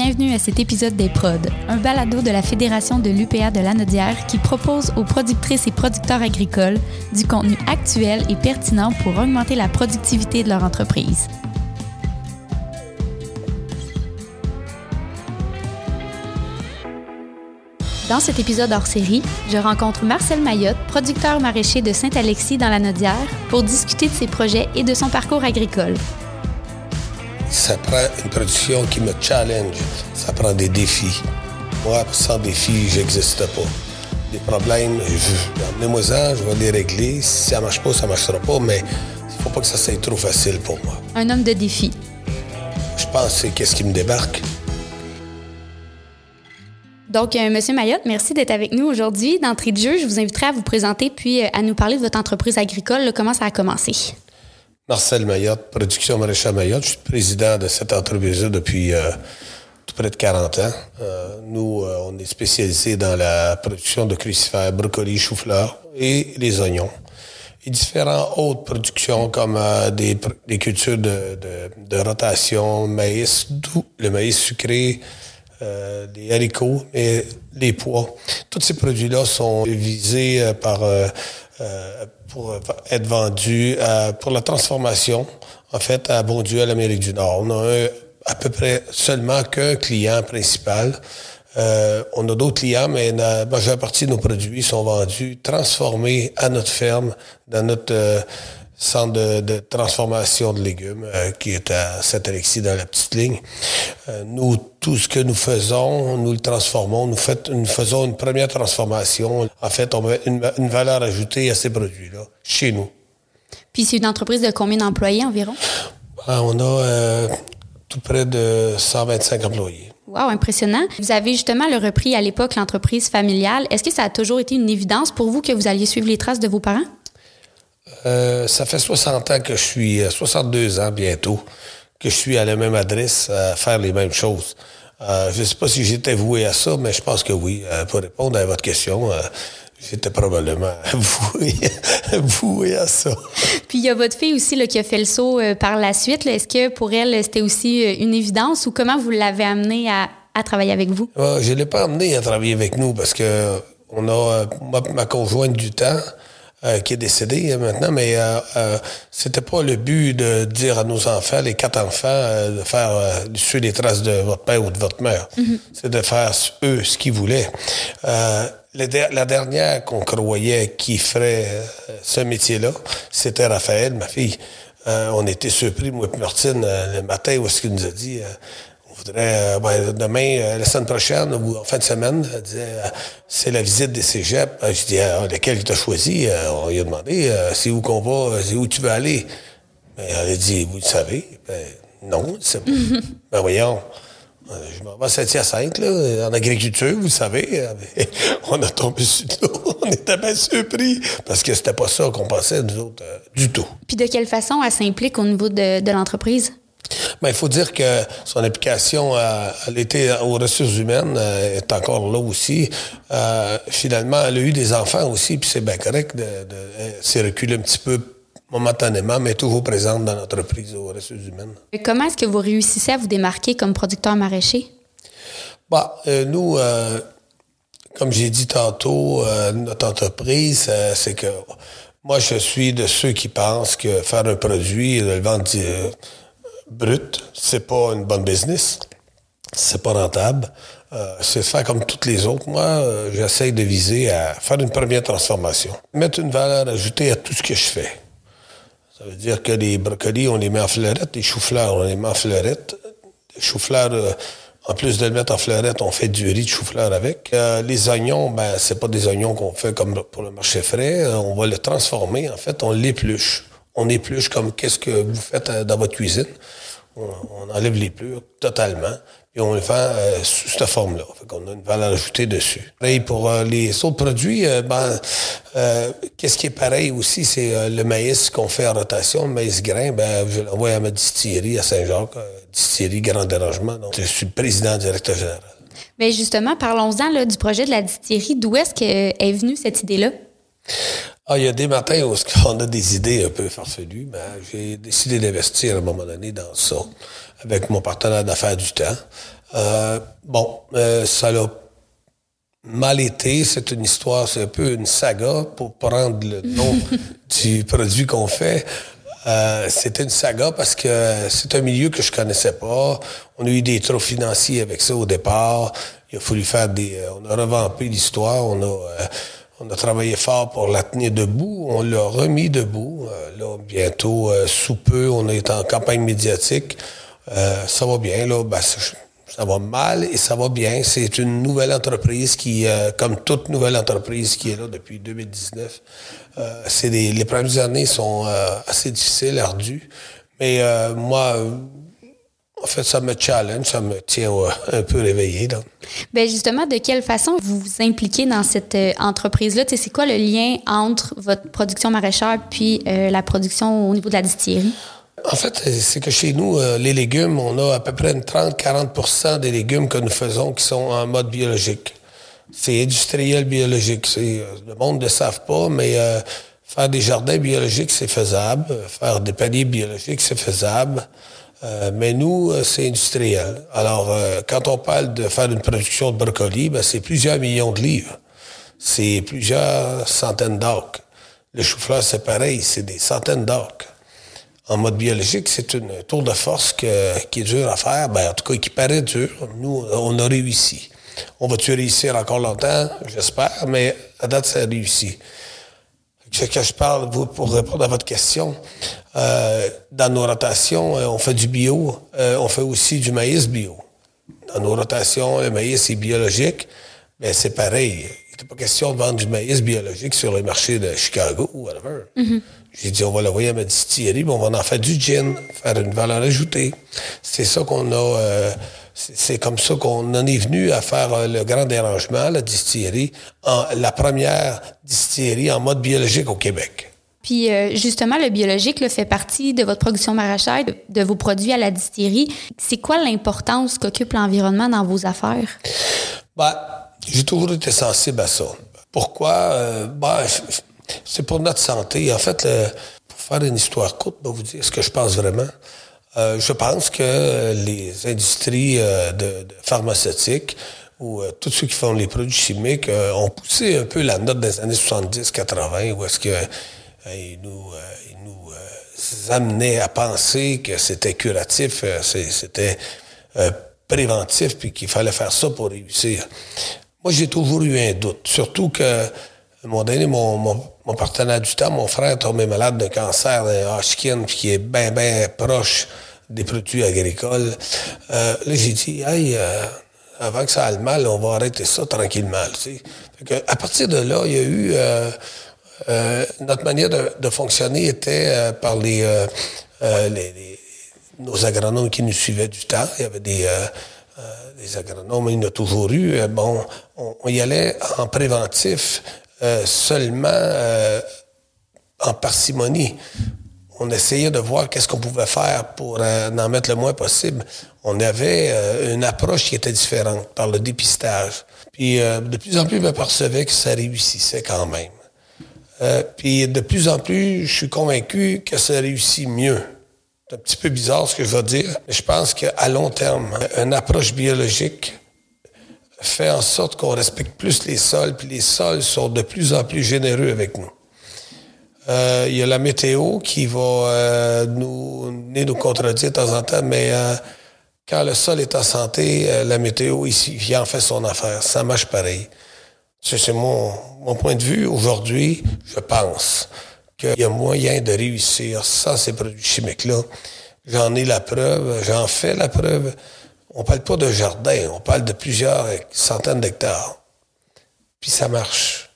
Bienvenue à cet épisode des Prods, un balado de la Fédération de l'UPA de Lanaudière qui propose aux productrices et producteurs agricoles du contenu actuel et pertinent pour augmenter la productivité de leur entreprise. Dans cet épisode hors série, je rencontre Marcel Mayotte, producteur maraîcher de Saint-Alexis dans la Nodière, pour discuter de ses projets et de son parcours agricole. Ça prend une production qui me challenge, ça prend des défis. Moi, sans défis, j'existe pas. Des problèmes, emmenez-moi ça, je vais les régler. Si ça marche pas, ça marchera pas, mais il faut pas que ça soit trop facile pour moi. Un homme de défis. Je pense que c'est qu'est-ce qui me débarque. Donc, euh, Monsieur Mayotte, merci d'être avec nous aujourd'hui. D'entrée de jeu, je vous inviterai à vous présenter puis euh, à nous parler de votre entreprise agricole. Là, comment ça a commencé? Marcel Mayotte, Production Maréchal Mayotte. Je suis président de cette entreprise depuis euh, tout près de 40 ans. Euh, nous, euh, on est spécialisé dans la production de crucifères, brocolis, chou-fleurs et les oignons. Et différentes autres productions comme des, cultures de, de, rotation, maïs doux, le maïs sucré, les haricots et les pois. Tous ces produits-là sont visés par pour être vendus euh, pour la transformation, en fait, à Bondieu, à l'Amérique du Nord. On a à peu près seulement qu'un client principal. Euh, on a d'autres clients, mais la majeure partie de nos produits sont vendus, transformés à notre ferme, dans notre euh, centre de, de transformation de légumes euh, qui est à Saint-Alexis dans la petite ligne. Euh, nous, tout ce que nous faisons, nous le transformons. Nous, fait- nous faisons une première transformation. En fait, on met une, une valeur ajoutée à ces produits-là, chez nous. Puis c'est une entreprise de combien d'employés environ? Ah, on a euh, tout près de 125 employés. Wow, impressionnant. Vous avez justement le repris à l'époque l'entreprise familiale. Est-ce que ça a toujours été une évidence pour vous que vous alliez suivre les traces de vos parents? Euh, ça fait 60 ans que je suis, euh, 62 ans bientôt, que je suis à la même adresse à faire les mêmes choses. Euh, je ne sais pas si j'étais voué à ça, mais je pense que oui. Euh, pour répondre à votre question, euh, j'étais probablement voué, voué à ça. Puis il y a votre fille aussi là, qui a fait le saut euh, par la suite. Est-ce que pour elle, c'était aussi euh, une évidence ou comment vous l'avez amenée à, à travailler avec vous? Euh, je ne l'ai pas amené à travailler avec nous parce que on a euh, ma, ma conjointe du temps euh, qui est décédée euh, maintenant, mais euh, euh, c'était pas le but de dire à nos enfants, les quatre enfants, de faire suivre les traces de votre père ou de votre mère. C'est de faire eux ce qu'ils voulaient. La der- la dernière qu'on croyait qui ferait ce métier-là, c'était Raphaël, ma fille. Euh, on était surpris, moi et Martine, euh, le matin, où est-ce qu'il nous a dit... euh, euh, ben, demain, euh, la semaine prochaine ou en fin de semaine, elle disait, euh, c'est la visite des cégeps. Je dis, ah, lequel tu as choisi? On lui a demandé, c'est où qu'on va? C'est où tu veux aller? Ben, elle a dit, vous le savez? Ben, non, sais pas. ben, voyons. Je m'en vais à Saint-Hyacinthe, là, en agriculture, vous savez. Euh, mais On a tombé sur nous. On était bien surpris parce que c'était pas ça qu'on pensait, nous autres, euh, du tout. Puis de quelle façon elle s'implique au niveau de, de l'entreprise? Ben, il faut dire que son application à, à l'été aux ressources humaines euh, est encore là aussi. Euh, finalement, elle a eu des enfants aussi, puis c'est bien correct. De, de, s'est reculée un petit peu momentanément, mais toujours présente dans l'entreprise aux ressources humaines. Comment est-ce que vous réussissez à vous démarquer comme producteur maraîcher? Bah, euh, nous, euh, comme j'ai dit tantôt, euh, notre entreprise, euh, c'est que moi, je suis de ceux qui pensent que faire un produit et le vendre euh, brut, c'est pas une bonne business. C'est pas rentable. Euh, c'est faire comme toutes les autres. Moi, euh, j'essaie de viser à faire une première transformation. Mettre une valeur ajoutée à tout ce que je fais. Ça veut dire que les brocolis, on les met en fleurette, les choux-fleurs, on les met en fleurette. Les choux-fleurs, euh, en plus de le mettre en fleurette, on fait du riz de chou-fleur avec. Euh, les oignons, ben, c'est pas des oignons qu'on fait comme pour le marché frais. On va le transformer. En fait, on l'épluche. On épluche comme qu'est-ce que vous faites dans votre cuisine. On, enlève les plures totalement. Puis on le vend euh, sous cette forme-là. Fait qu'on a une valeur ajoutée dessus. Et pour euh, les autres produits, euh, ben, qu'est-ce qui est pareil aussi, c'est le maïs qu'on fait en rotation, le maïs grain, ben, je l'envoie à ma distillerie à Saint-Jacques, distillerie Grand Dérangement. Donc, je suis le président directeur général. Bien, justement, parlons-en du projet de la distillerie. D'où est-ce que est venue cette idée-là? Ah, il y a des matins où on a des idées un peu farfelues, mais j'ai décidé d'investir à un moment donné dans ça, avec mon partenaire d'affaires du temps. Euh, bon, euh, ça l'a mal été. C'est une histoire, c'est un peu une saga pour prendre le nom du produit qu'on fait. Euh, c'était une saga parce que c'est un milieu que je connaissais pas. On a eu des trous financiers avec ça au départ. Il a fallu faire des... on a revampé l'histoire. On a on a travaillé fort pour la tenir debout. On l'a remis debout. Euh, là, bientôt, euh, sous peu, on est en campagne médiatique. Euh, ça va bien, là. Ben, ça, va mal et ça va bien. C'est une nouvelle entreprise qui, comme toute nouvelle entreprise qui est là depuis 2019, c'est les premières années sont assez difficiles, ardues. Mais moi, en fait, ça me challenge, ça me tient un peu réveillé. Donc. Bien, justement, de quelle façon vous vous impliquez dans cette euh, entreprise-là? C'est quoi le lien entre votre production maraîchère puis euh, la production au niveau de la distillerie? En fait, c'est que chez nous, euh, les légumes, on a à peu près 30-40% des légumes que nous faisons qui sont en mode biologique. C'est industriel biologique. Le monde ne le savent pas, mais faire des jardins biologiques, c'est faisable. Faire des paniers biologiques, c'est faisable. Euh, mais nous, euh, c'est industriel. Alors, euh, quand on parle de faire une production de brocoli, ben, c'est plusieurs millions de livres. C'est plusieurs centaines d'acres. Le chou-fleur, c'est pareil, c'est des centaines d'acres. En mode biologique, c'est une tour de force qui est dure à faire, ben, en tout cas qui paraît dur. Nous, on a réussi. On va-tu réussir encore longtemps? J'espère, mais à date, ça a réussi ce que je parle pour répondre à votre question. Euh, dans nos rotations, euh, on fait du bio, euh, on fait aussi du maïs bio. Dans nos rotations, le maïs est biologique, mais c'est pareil. Il n'était pas question de vendre du maïs biologique sur les marchés de Chicago ou whatever. Mm-hmm. J'ai dit, on va l'envoyer à ma distillerie, mais on va en faire du gin, faire une valeur ajoutée. C'est ça qu'on a c'est comme ça qu'on en est venu à faire euh, le grand dérangement, la distillerie, en, la première distillerie en mode biologique au Québec. Puis euh, justement, le biologique fait partie de votre production maraîchère, de, vos produits à la distillerie. C'est quoi l'importance qu'occupe l'environnement dans vos affaires? Ben, j'ai toujours été sensible à ça. Pourquoi? Euh, ben, c'est pour notre santé. En fait, pour faire une histoire courte, vais vous dire ce que je pense vraiment. Euh, je pense que les industries euh, pharmaceutiques ou euh, tous ceux qui font les produits chimiques ont poussé un peu la note des années 70-80 où est-ce que ils nous, amenaient à penser que c'était curatif, c'était préventif, puis qu'il fallait faire ça pour réussir. Moi, j'ai toujours eu un doute, surtout que mon donné, mon, mon, partenaire du temps, mon frère est tombé malade d'un cancer d'un Hodgkin qui est bien, bien proche des produits agricoles. Euh, là, j'ai dit, hey, euh, avant que ça aille mal, on va arrêter ça tranquillement. Tu à partir de là, il y a eu... Euh, euh notre manière de, fonctionner était euh, par les, les, les, nos agronomes qui nous suivaient du temps. Il y avait des, des agronomes, il y en a toujours eu. bon, on, on, y allait en préventif seulement en parcimonie on essayait de voir qu'est-ce qu'on pouvait faire pour euh, en mettre le moins possible. On avait euh, une approche qui était différente par le dépistage. Puis euh, de plus en plus, je m'apercevais que ça réussissait quand même. puis de plus en plus, je suis convaincu que ça réussit mieux. C'est un petit peu bizarre ce que je veux dire, je pense qu'à long terme, une approche biologique fait en sorte qu'on respecte plus les sols, puis les sols sont de plus en plus généreux avec nous. Euh, il y a la météo qui va euh, nous, nous contredire de temps en temps, mais euh, quand le sol est en santé, la météo ici en fait son affaire. Ça marche pareil. C'est mon, mon point de vue. Aujourd'hui, je pense qu'il y a moyen de réussir sans ces produits chimiques-là. J'en ai la preuve, j'en fais la preuve. On parle pas de jardin, on parle de plusieurs centaines d'hectares. Puis ça marche.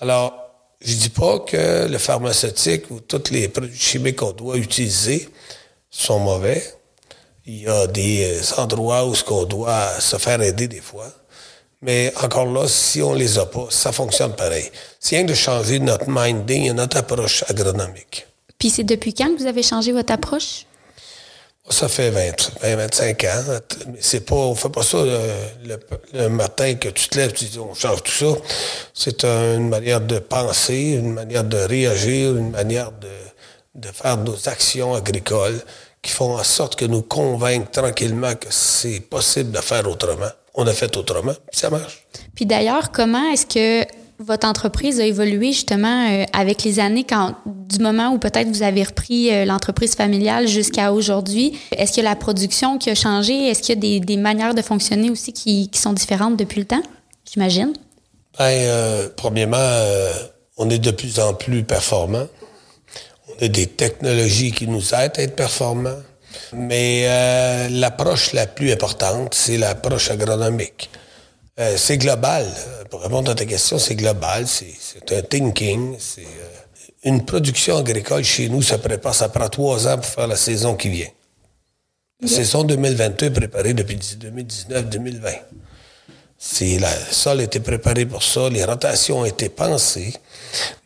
Alors, je dis pas que le pharmaceutique ou tous les produits chimiques qu'on doit utiliser sont mauvais. Il y a des endroits où ce qu'on doit se faire aider des fois. Mais encore là, si on les a pas, ça fonctionne pareil. C'est rien de changer notre minding et notre approche agronomique. Puis c'est depuis quand que vous avez changé votre approche? Ça fait 20, 25 ans. Mais c'est pas, on fait pas ça le, matin que tu te lèves, tu dis on change tout ça. C'est une manière de penser, une manière de réagir, une manière de, de faire nos actions agricoles qui font en sorte que nous convaincre tranquillement que c'est possible de faire autrement. On a fait autrement, puis ça marche. Puis d'ailleurs, comment est-ce que votre entreprise a évolué justement euh, avec les années, du moment où peut-être vous avez repris euh, l'entreprise familiale jusqu'à aujourd'hui? Est-ce que la production qui a changé? Est-ce qu'il y a des, manières de fonctionner aussi qui, sont différentes depuis le temps? J'imagine. Bien, euh, premièrement, on est de plus en plus performant. On a des technologies qui nous aident à être performants. Mais l'approche la plus importante, c'est l'approche agronomique. Euh, c'est global. Pour répondre à ta question, c'est global. C'est un thinking. C'est euh, une production agricole chez nous, ça prépare, ça prend trois ans pour faire la saison qui vient. La saison 2022 est préparée depuis 2019-2020. Le sol a été préparé pour ça, les rotations ont été pensées.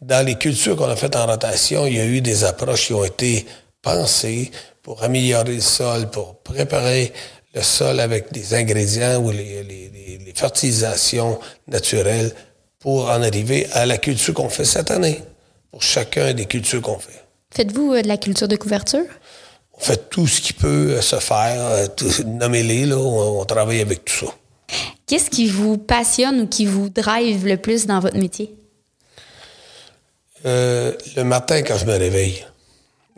Dans les cultures qu'on a faites en rotation, il y a eu des approches qui ont été pensées pour améliorer le sol, pour préparer le sol avec des ingrédients ou les, fertilisations naturelles pour en arriver à la culture qu'on fait cette année, pour chacun des cultures qu'on fait. Faites-vous euh, de la culture de couverture? On fait tout ce qui peut euh, se faire, euh, nommez-les, là, on, travaille avec tout ça. Qu'est-ce qui vous passionne ou qui vous drive le plus dans votre métier? le matin, quand je me réveille,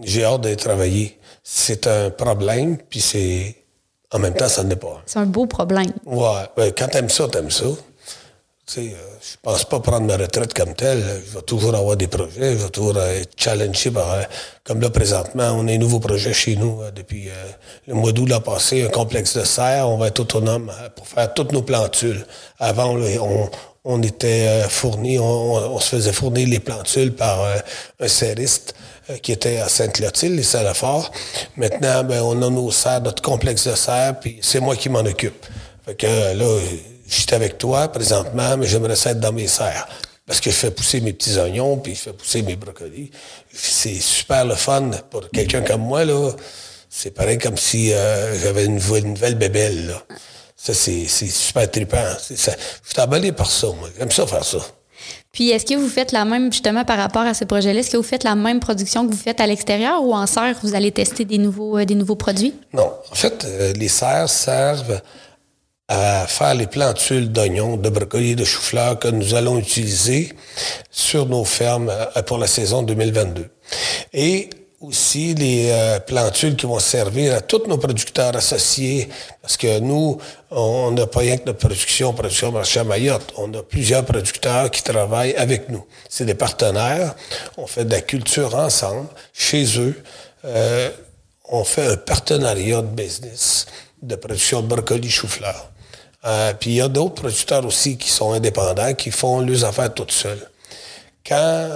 j'ai hâte de travailler. C'est un problème, puis c'est en même temps, ça n'est pas. C'est un beau problème. Ouais. Ben, quand t'aimes ça, t'aimes ça. Tu sais, euh, je pense pas prendre ma retraite comme telle. Je vais toujours avoir des projets. Je vais toujours être challengé par... Euh, comme là, présentement, on a un nouveau projet chez nous euh, depuis le mois d'août l'an passé, un complexe de serre. On va être autonome pour faire toutes nos plantules. Avant, on, on était fourni, on, se faisait fournir les plantules par un serriste. Euh, qui était à Sainte-Clotilde, les salles forts. Maintenant, ben, on a nos serres, notre complexe de serres, puis c'est moi qui m'en occupe. Fait que euh, là, je suis avec toi présentement, mais j'aimerais ça être dans mes serres. Parce que je fais pousser mes petits oignons, puis je fais pousser mes brocolis. C'est super le fun pour quelqu'un comme moi, là. C'est pareil comme si euh, j'avais une, nouvelle bébelle, là. Ça, c'est super trippant. Je suis emballé par ça, moi. J'aime ça faire ça. Puis, est-ce que vous faites la même, justement, par rapport à ce projet-là, est-ce que vous faites la même production que vous faites à l'extérieur ou en serre, vous allez tester des nouveaux, euh, des nouveaux produits? Non. En fait, euh, les serres servent à faire les plantules d'oignons, de brocolis, de chou-fleur que nous allons utiliser sur nos fermes euh, pour la saison 2022. Et aussi les euh, plantules qui vont servir à tous nos producteurs associés, parce que nous, on n'a pas rien que notre production, production marché à Mayotte. On a plusieurs producteurs qui travaillent avec nous. C'est des partenaires. On fait de la culture ensemble, chez eux. Euh, on fait un partenariat de business de production de brocoli chou-fleur. Euh, puis il y a d'autres producteurs aussi qui sont indépendants, qui font leurs affaires toutes seules. Quand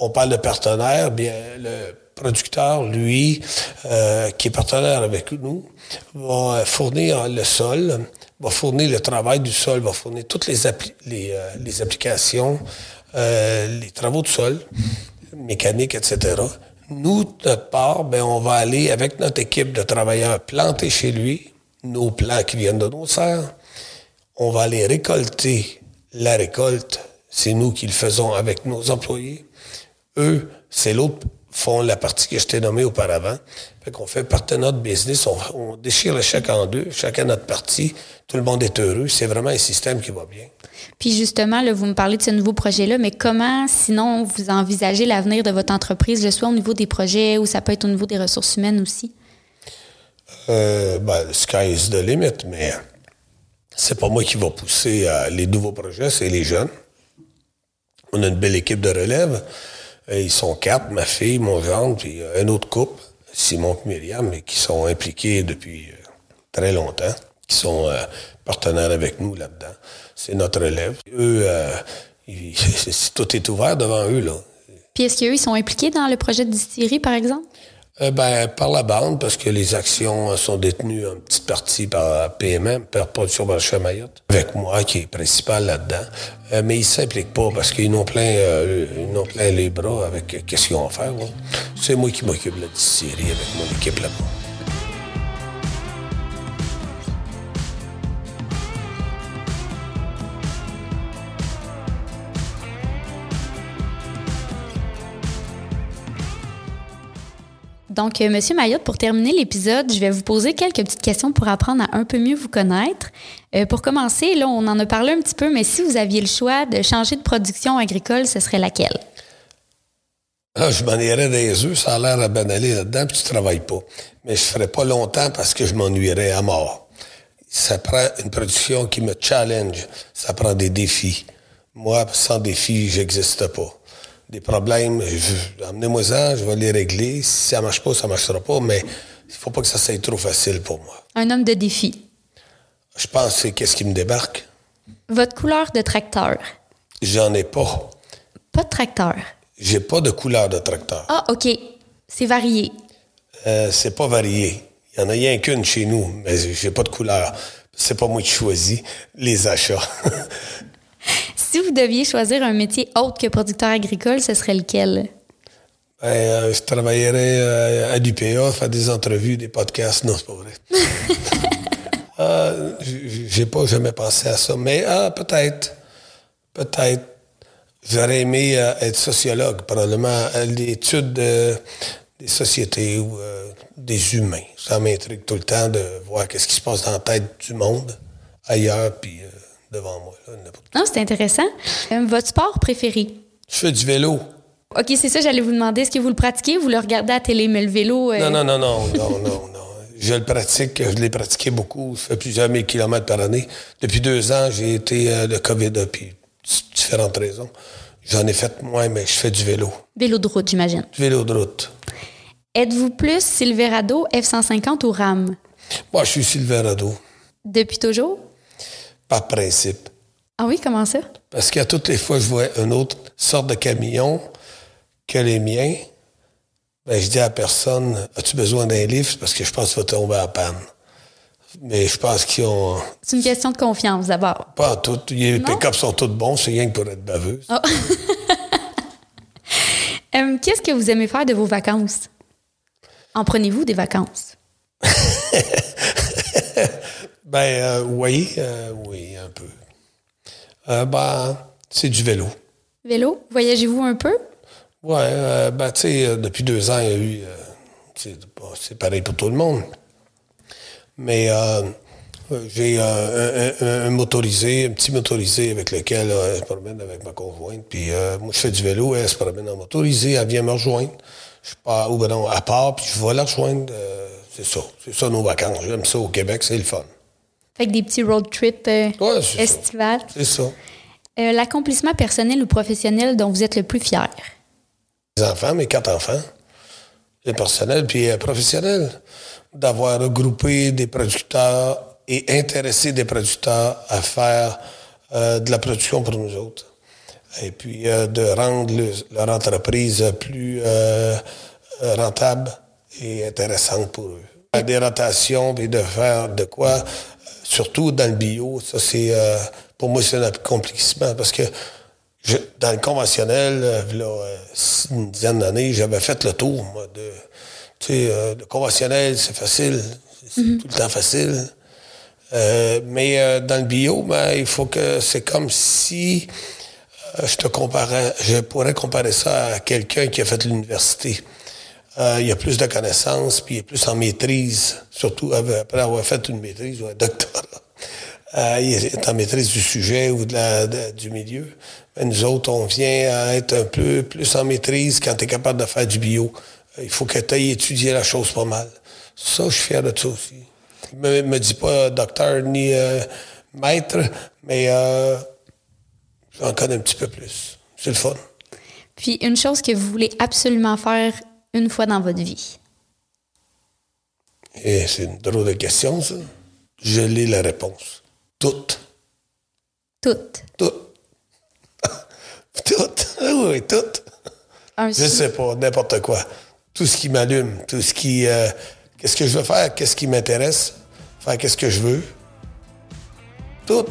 on parle de partenaires, bien le producteur, lui, euh, qui est partenaire avec nous, va fournir le sol, va fournir le travail du sol, va fournir toutes les, euh, applications, euh, les travaux de sol, mécanique, etc. Nous, de notre part, ben, on va aller avec notre équipe de travailleurs planter chez lui nos plants qui viennent de nos serres. On va aller récolter la récolte. C'est nous qui le faisons avec nos employés. Eux, c'est l'autre font la partie que je t'ai nommée auparavant. Fait qu'on fait partenariat de business, on, déchire le chèque en deux, chacun notre partie, tout le monde est heureux. C'est vraiment un système qui va bien. Puis justement, là, vous me parlez de ce nouveau projet-là, mais comment, sinon, vous envisagez l'avenir de votre entreprise, soit au niveau des projets ou ça peut être au niveau des ressources humaines aussi? Euh, ben, sky is the limit, mais c'est pas moi qui va pousser euh, les nouveaux projets, c'est les jeunes. On a une belle équipe de relève. Euh, ils sont quatre, ma fille, mon gendre, puis euh, un autre couple, Simon et Myriam, qui sont impliqués depuis euh, très longtemps, qui sont partenaires avec nous là-dedans. C'est notre élève. Eux, tout est ouvert devant eux, là. Puis est-ce qu'eux, ils sont impliqués dans le projet de distillerie, par exemple? Euh, ben, par la bande, parce que les actions sont détenues en petite partie par PMM, par Production Marché Mayotte, avec moi qui est principal là-dedans. Euh, mais ils s'impliquent pas parce qu'ils n'ont plein, euh, ils ont plein les bras avec qu'est-ce qu'ils vont faire. C'est moi qui m'occupe de la distillerie avec mon équipe là-bas. Donc, euh, Monsieur Mayotte, pour terminer l'épisode, je vais vous poser quelques petites questions pour apprendre à un peu mieux vous connaître. Euh, pour commencer, là, on en a parlé un petit peu, mais si vous aviez le choix de changer de production agricole, ce serait laquelle? Ah, je m'en irais des œufs, ça a l'air à banaler là-dedans, puis tu travailles pas. Mais je ferais pas longtemps parce que je m'ennuierais à mort. Ça prend une production qui me challenge, ça prend des défis. Moi, sans défi, j'existe pas. Des problèmes, amenez-moi-en, je vais les régler. Si ça marche pas, ça marchera pas, mais il faut pas que ça soit trop facile pour moi. Un homme de défi. Je pense que c'est qu'est-ce qui me débarque? Votre couleur de tracteur. J'en ai pas. Pas de tracteur. J'ai pas de couleur de tracteur. Ah, OK. C'est varié. Euh, c'est pas varié. Il y en a rien qu'une chez nous, mais j'ai pas de couleur. C'est pas moi qui choisis les achats. si vous deviez choisir un métier autre que producteur agricole, ce serait lequel? Ben, euh, je travaillerais euh, à l'UPA, faire des entrevues, des podcasts. Non, c'est pas vrai. euh, j'ai pas jamais pensé à ça, mais ah, peut-être. Peut-être. J'aurais aimé euh, être sociologue, probablement, à l'étude des sociétés ou des humains. Ça m'intrigue tout le temps de voir qu'est-ce qui se passe dans la tête du monde, ailleurs, puis devant moi. non, c'est intéressant. votre sport préféré? Je fais du vélo. OK, c'est ça, j'allais vous demander. Est-ce que vous le pratiquez? Ou vous le regardez à la télé, mais le vélo... Non, non, non, non, non, non, non. Je le pratique, je l'ai pratiqué beaucoup. Je fais plusieurs mille kilomètres par année. Depuis deux ans, j'ai été le COVID, puis différentes raisons. J'en ai fait moins, mais je fais du vélo. Vélo de route, j'imagine. Vélo de route. Êtes-vous plus Silverado, F-150 ou RAM? Moi, je suis Silverado. Depuis toujours? Par principe. Ah oui, comment ça? Parce qu'à toutes les fois que je vois une autre sorte de camion que les miens, ben, je dis à personne, as-tu besoin d'un lift? Parce que je pense que tu vas tomber en panne. Mais je pense qu'ils ont. C'est une question de confiance d'abord. Pas tout. Les pick-ups sont tous bons, c'est rien que pour être baveuse. Oh. euh, Qu'est-ce que vous aimez faire de vos vacances? En prenez-vous des vacances? ben euh, oui, euh, oui, un peu. Euh, ben, c'est du vélo. Vélo? Voyagez-vous un peu? Oui, ben tu sais, depuis deux ans, il y a eu. c'est pareil pour tout le monde. Mais euh, j'ai un, motorisé, un petit motorisé avec lequel euh, je me promène avec ma conjointe. Puis euh, moi, je fais du vélo, elle se promène en motorisé, elle vient me rejoindre. Je pas ou ben à part, puis je vais la rejoindre. c'est ça. C'est ça nos vacances. J'aime ça au Québec, c'est le fun. Fait que des petits road trips ouais, estivales. C'est ça. L'accomplissement personnel ou professionnel dont vous êtes le plus fier? Les enfants, mes quatre enfants. Les personnels, puis professionnels d'avoir regroupé des producteurs et intéressé des producteurs à faire euh, de la production pour nous autres. Et puis euh, de rendre leur entreprise plus euh, rentable et intéressante pour eux. Des rotations et de faire de quoi, surtout dans le bio, ça c'est pour moi c'est un accomplissement parce que je, dans le conventionnel, là, une dizaine d'années, j'avais fait le tour moi, de tu sais, euh, le conventionnel, c'est facile. C'est mhm. tout le temps facile. Euh, mais euh, dans le bio, ben, il faut que c'est comme si je te comparais, je pourrais comparer ça à quelqu'un qui a fait l'université. Il a plus de connaissances, puis il est plus en maîtrise, surtout après avoir fait une maîtrise ou un doctorat. il est en maîtrise du sujet ou de la, du milieu. Mais nous autres, on vient à être un peu plus en maîtrise quand tu es capable de faire du bio. Il faut que tu aies étudié la chose pas mal. Ça, je suis fier de ça aussi. Me, me dis pas docteur ni euh, maître, mais euh, j'en connais un petit peu plus. C'est le fun. Puis une chose que vous voulez absolument faire une fois dans votre vie? Et c'est une drôle de question, ça. Je lis la réponse. Toutes. Toutes. Toutes. toutes. oui, toutes. je sais pas, n'importe quoi tout ce qui m'allume, tout ce qui... Euh, qu'est-ce que je veux faire, qu'est-ce qui m'intéresse, faire qu'est-ce que je veux. Tout.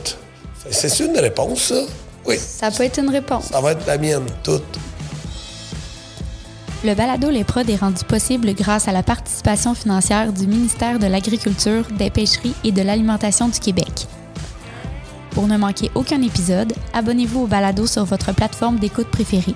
C'est une réponse, ça? Oui. Ça peut être une réponse. Ça va être la mienne, toute. Le balado Les Prods est rendu possible grâce à la participation financière du ministère de l'Agriculture, des Pêcheries et de l'Alimentation du Québec. Pour ne manquer aucun épisode, abonnez-vous au balado sur votre plateforme d'écoute préférée.